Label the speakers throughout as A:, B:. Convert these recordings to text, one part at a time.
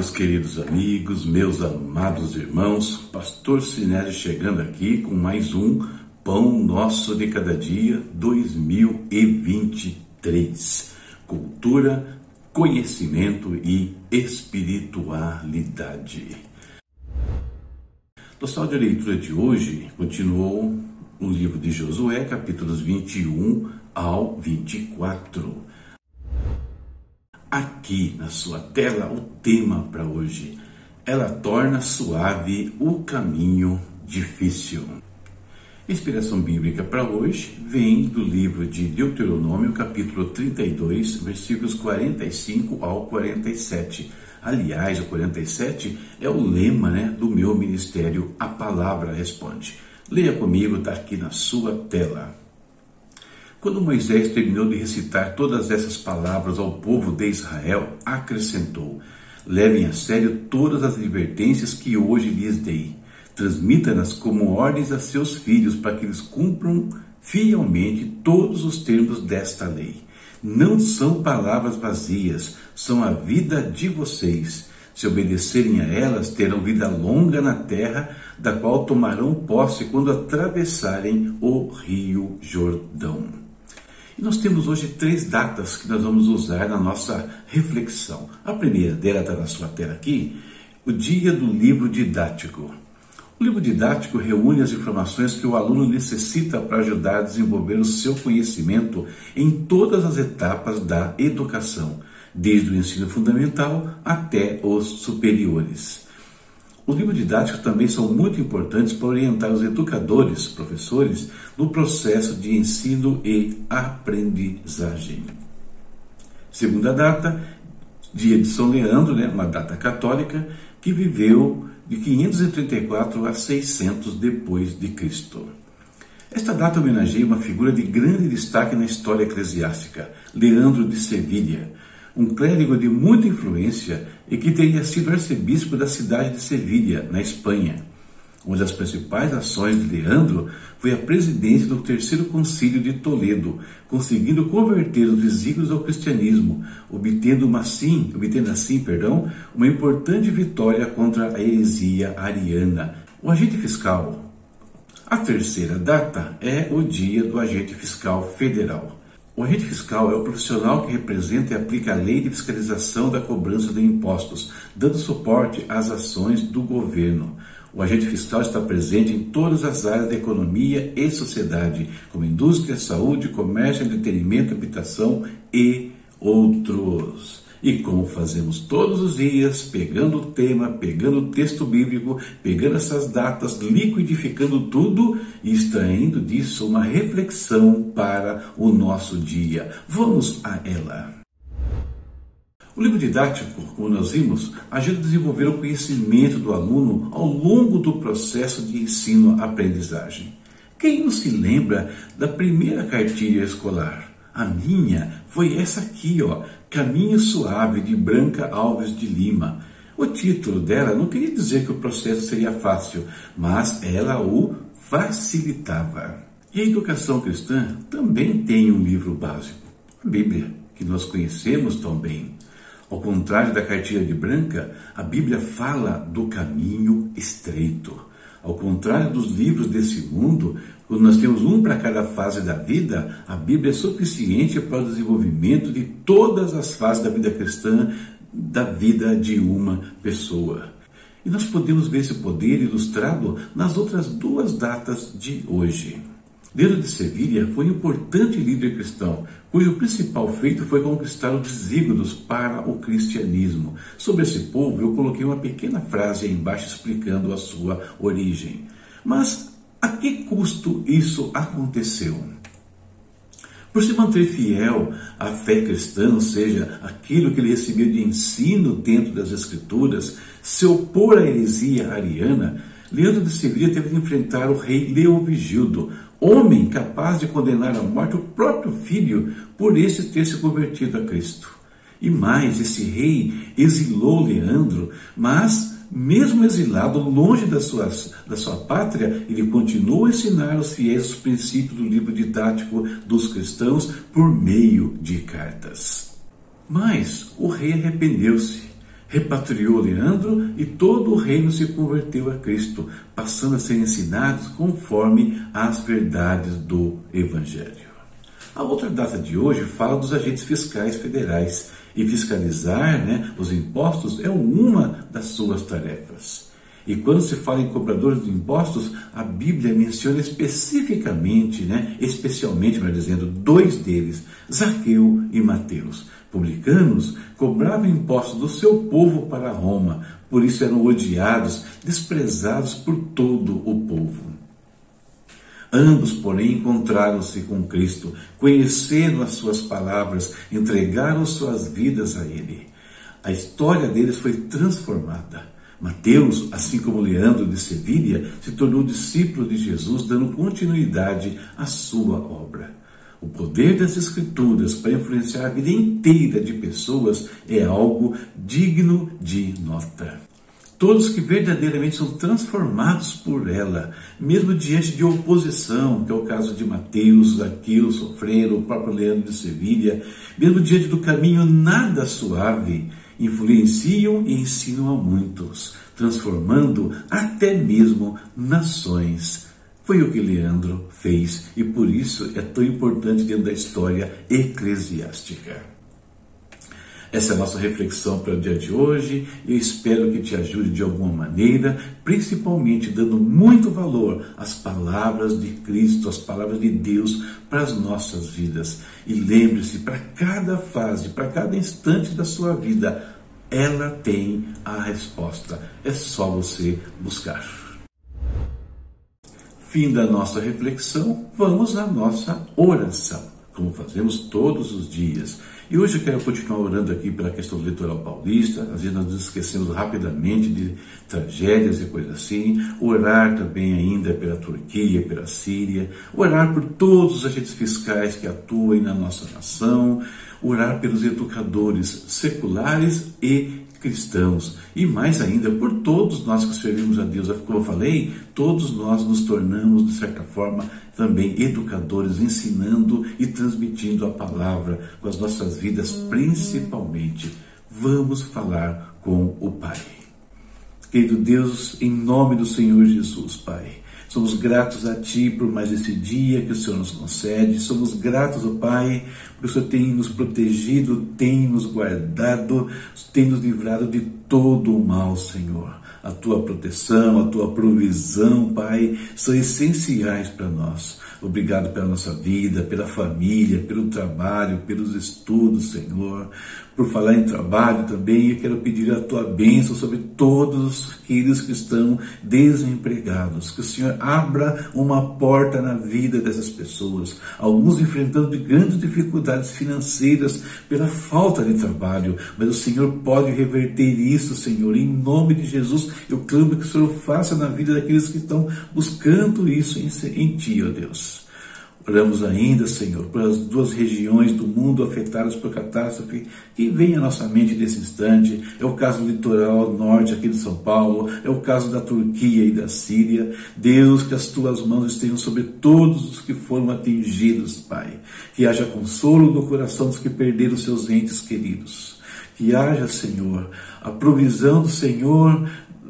A: Meus queridos amigos, meus amados irmãos, Pastor Sinésio chegando aqui com mais um Pão Nosso de Cada Dia 2023. Cultura, conhecimento e espiritualidade. No salmo de leitura de hoje continuou o livro de Josué, capítulos 21 ao 24 aqui na sua tela o tema para hoje. Ela torna suave o caminho difícil. Inspiração bíblica para hoje vem do livro de Deuteronômio, capítulo 32, versículos 45 ao 47. Aliás, o 47 é o lema né, do meu ministério A Palavra Responde. Leia comigo, está aqui na sua tela. Quando Moisés terminou de recitar todas essas palavras ao povo de Israel, acrescentou: Levem a sério todas as advertências que hoje lhes dei. Transmita-nas como ordens a seus filhos para que eles cumpram fielmente todos os termos desta lei. Não são palavras vazias, são a vida de vocês. Se obedecerem a elas, terão vida longa na terra, da qual tomarão posse quando atravessarem o rio Jordão. E nós temos hoje três datas que nós vamos usar na nossa reflexão. A primeira dela está na sua tela aqui, o dia do livro didático. O livro didático reúne as informações que o aluno necessita para ajudar a desenvolver o seu conhecimento em todas as etapas da educação, desde o ensino fundamental até os superiores. Os livros didáticos também são muito importantes para orientar os educadores, professores, no processo de ensino e aprendizagem. Segunda data, dia de São Leandro, né, uma data católica, que viveu de 534 a 600 depois de Cristo. Esta data homenageia uma figura de grande destaque na história eclesiástica, Leandro de Sevilha, um clérigo de muita influência e que teria sido arcebispo da cidade de Sevilha, na Espanha. Uma das principais ações de Leandro foi a presidência do Terceiro Concílio de Toledo, conseguindo converter os desígnios ao cristianismo, obtendo, assim, obtendo assim perdão, uma importante vitória contra a heresia ariana. O agente fiscal. A terceira data é o dia do agente fiscal federal. O agente fiscal é o profissional que representa e aplica a lei de fiscalização da cobrança de impostos, dando suporte às ações do governo. O agente fiscal está presente em todas as áreas da economia e sociedade, como indústria, saúde, comércio, entretenimento, habitação e outros. E como fazemos todos os dias, pegando o tema, pegando o texto bíblico, pegando essas datas, liquidificando tudo e extraindo disso uma reflexão para o nosso dia. Vamos a ela. O livro didático, como nós vimos, ajuda a desenvolver o conhecimento do aluno ao longo do processo de ensino-aprendizagem. Quem não se lembra da primeira cartilha escolar? A minha foi essa aqui, ó, Caminho Suave de Branca Alves de Lima. O título dela não queria dizer que o processo seria fácil, mas ela o facilitava. E a educação cristã também tem um livro básico, a Bíblia, que nós conhecemos tão bem. Ao contrário da cartilha de branca, a Bíblia fala do caminho estreito. Ao contrário dos livros desse mundo, quando nós temos um para cada fase da vida, a Bíblia é suficiente para o desenvolvimento de todas as fases da vida cristã, da vida de uma pessoa. E nós podemos ver esse poder ilustrado nas outras duas datas de hoje. Leandro de Sevilha foi um importante líder cristão, cujo principal feito foi conquistar os desígnios para o cristianismo. Sobre esse povo, eu coloquei uma pequena frase aí embaixo explicando a sua origem. Mas a que custo isso aconteceu? Por se manter fiel à fé cristã, ou seja, aquilo que ele recebeu de ensino dentro das Escrituras, se opor à heresia ariana, Leandro de Sevilha teve de enfrentar o rei Leovigildo, homem capaz de condenar à morte o próprio filho por esse ter se convertido a Cristo. E mais, esse rei exilou Leandro, mas, mesmo exilado, longe da sua, da sua pátria, ele continuou a ensinar aos fiéis os princípios do livro didático dos cristãos por meio de cartas. Mas o rei arrependeu-se repatriou Leandro e todo o reino se converteu a Cristo, passando a ser ensinados conforme as verdades do Evangelho. A outra data de hoje fala dos agentes fiscais federais e fiscalizar né, os impostos é uma das suas tarefas. E quando se fala em cobradores de impostos, a Bíblia menciona especificamente, né, especialmente, melhor dizendo, dois deles, Zaqueu e Mateus. Publicanos cobravam impostos do seu povo para Roma, por isso eram odiados, desprezados por todo o povo. Ambos, porém, encontraram-se com Cristo, conheceram as suas palavras, entregaram suas vidas a Ele. A história deles foi transformada. Mateus, assim como Leandro de Sevilha, se tornou discípulo de Jesus, dando continuidade à sua obra. O poder das Escrituras para influenciar a vida inteira de pessoas é algo digno de nota. Todos que verdadeiramente são transformados por ela, mesmo diante de oposição, que é o caso de Mateus, Zaqueu, Sofreiro, o próprio Leandro de Sevilha, mesmo diante do caminho nada suave, influenciam e ensinam a muitos, transformando até mesmo nações. Foi o que Leandro fez e por isso é tão importante dentro da história eclesiástica. Essa é a nossa reflexão para o dia de hoje. Eu espero que te ajude de alguma maneira, principalmente dando muito valor às palavras de Cristo, às palavras de Deus para as nossas vidas. E lembre-se, para cada fase, para cada instante da sua vida, ela tem a resposta. É só você buscar. Fim da nossa reflexão, vamos à nossa oração, como fazemos todos os dias. E hoje eu quero continuar orando aqui pela questão do litoral paulista. Às vezes nós nos esquecemos rapidamente de tragédias e coisas assim. Orar também ainda pela Turquia, pela Síria. Orar por todos os agentes fiscais que atuam na nossa nação. Orar pelos educadores seculares e cristãos e mais ainda por todos nós que servimos a Deus. Como eu falei, todos nós nos tornamos, de certa forma, também educadores, ensinando e transmitindo a palavra com as nossas vidas, principalmente. Vamos falar com o Pai. Querido Deus, em nome do Senhor Jesus, Pai. Somos gratos a Ti por mais esse dia que o Senhor nos concede. Somos gratos, ó Pai, porque o Senhor tem nos protegido, tem nos guardado, tem nos livrado de todo o mal, Senhor. A Tua proteção, a Tua provisão, Pai, são essenciais para nós. Obrigado pela nossa vida, pela família, pelo trabalho, pelos estudos, Senhor. Por falar em trabalho também, eu quero pedir a tua bênção sobre todos aqueles que estão desempregados. Que o Senhor abra uma porta na vida dessas pessoas. Alguns enfrentando grandes dificuldades financeiras pela falta de trabalho. Mas o Senhor pode reverter isso, Senhor. Em nome de Jesus, eu clamo que o Senhor faça na vida daqueles que estão buscando isso em, em Ti, ó Deus. Oramos ainda, Senhor, pelas duas regiões do mundo afetadas por catástrofe que vem à nossa mente nesse instante. É o caso do litoral norte aqui de São Paulo, é o caso da Turquia e da Síria. Deus, que as tuas mãos estejam sobre todos os que foram atingidos, Pai. Que haja consolo no coração dos que perderam seus entes queridos. Que haja, Senhor, a provisão do Senhor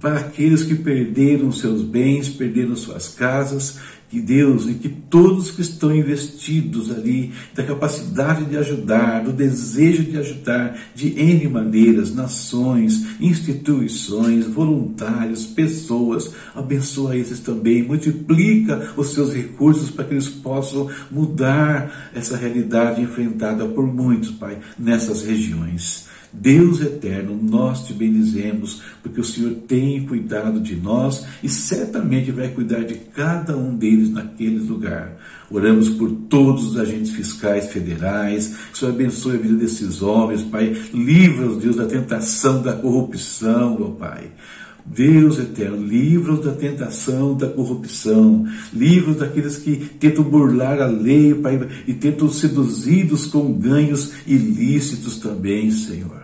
A: para aqueles que perderam seus bens, perderam suas casas, que Deus e que todos que estão investidos ali, da capacidade de ajudar, do desejo de ajudar de N maneiras, nações, instituições, voluntários, pessoas, abençoa esses também, multiplica os seus recursos para que eles possam mudar essa realidade enfrentada por muitos, Pai, nessas regiões. Deus eterno, nós te bendizemos, porque o Senhor tem cuidado de nós e certamente vai cuidar de cada um deles naquele lugar. Oramos por todos os agentes fiscais federais, que o Senhor abençoe a vida desses homens, Pai. Livra-os, Deus, da tentação da corrupção, meu Pai. Deus eterno, livra-os da tentação da corrupção, livra-os daqueles que tentam burlar a lei, Pai, e tentam seduzidos com ganhos ilícitos também, Senhor.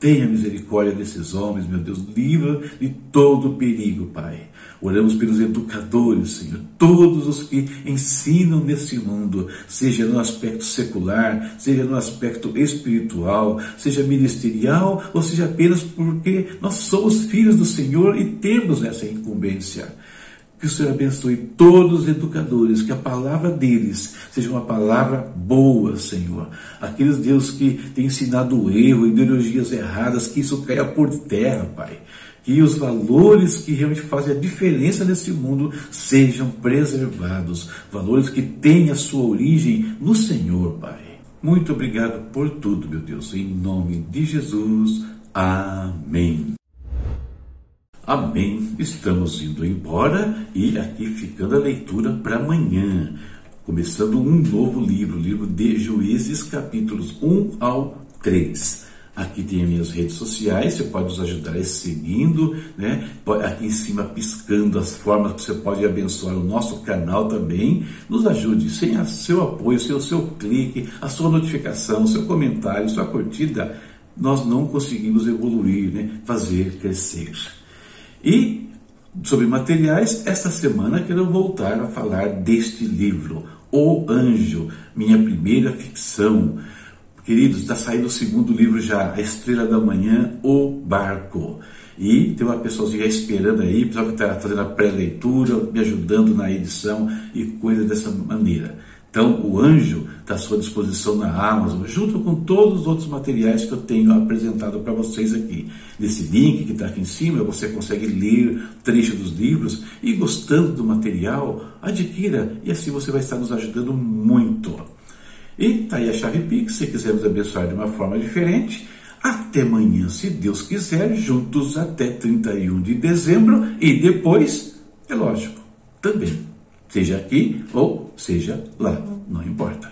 A: Tenha misericórdia desses homens, meu Deus, livra de todo perigo, Pai. Oramos pelos educadores, Senhor, todos os que ensinam nesse mundo, seja no aspecto secular, seja no aspecto espiritual, seja ministerial, ou seja apenas porque nós somos filhos do Senhor e temos essa incumbência. Que o Senhor abençoe todos os educadores, que a palavra deles seja uma palavra boa, Senhor. Aqueles Deus que têm ensinado o erro, ideologias erradas, que isso caia por terra, Pai. Que os valores que realmente fazem a diferença nesse mundo sejam preservados. Valores que têm a sua origem no Senhor, Pai. Muito obrigado por tudo, meu Deus. Em nome de Jesus. Amém. Amém. Estamos indo embora e aqui ficando a leitura para amanhã. Começando um novo livro, livro de Juízes, capítulos 1 ao 3. Aqui tem as minhas redes sociais, você pode nos ajudar seguindo, né? Aqui em cima piscando as formas que você pode abençoar o nosso canal também. Nos ajude, sem o seu apoio, sem o seu clique, a sua notificação, seu comentário, sua curtida, nós não conseguimos evoluir, né? fazer crescer. E sobre materiais, esta semana quero voltar a falar deste livro, O Anjo, minha primeira ficção. Queridos, está saindo o segundo livro já, A Estrela da Manhã, O Barco. E tem uma pessoazinha esperando aí, pessoal que está fazendo a pré-leitura, me ajudando na edição e coisa dessa maneira. Então, o anjo está à sua disposição na Amazon, junto com todos os outros materiais que eu tenho apresentado para vocês aqui. Nesse link que está aqui em cima, você consegue ler trecho dos livros e, gostando do material, adquira e assim você vai estar nos ajudando muito. E está aí a chave Pix, se quiser nos abençoar de uma forma diferente. Até amanhã, se Deus quiser, juntos até 31 de dezembro e depois, é lógico, também seja aqui ou seja lá, não importa.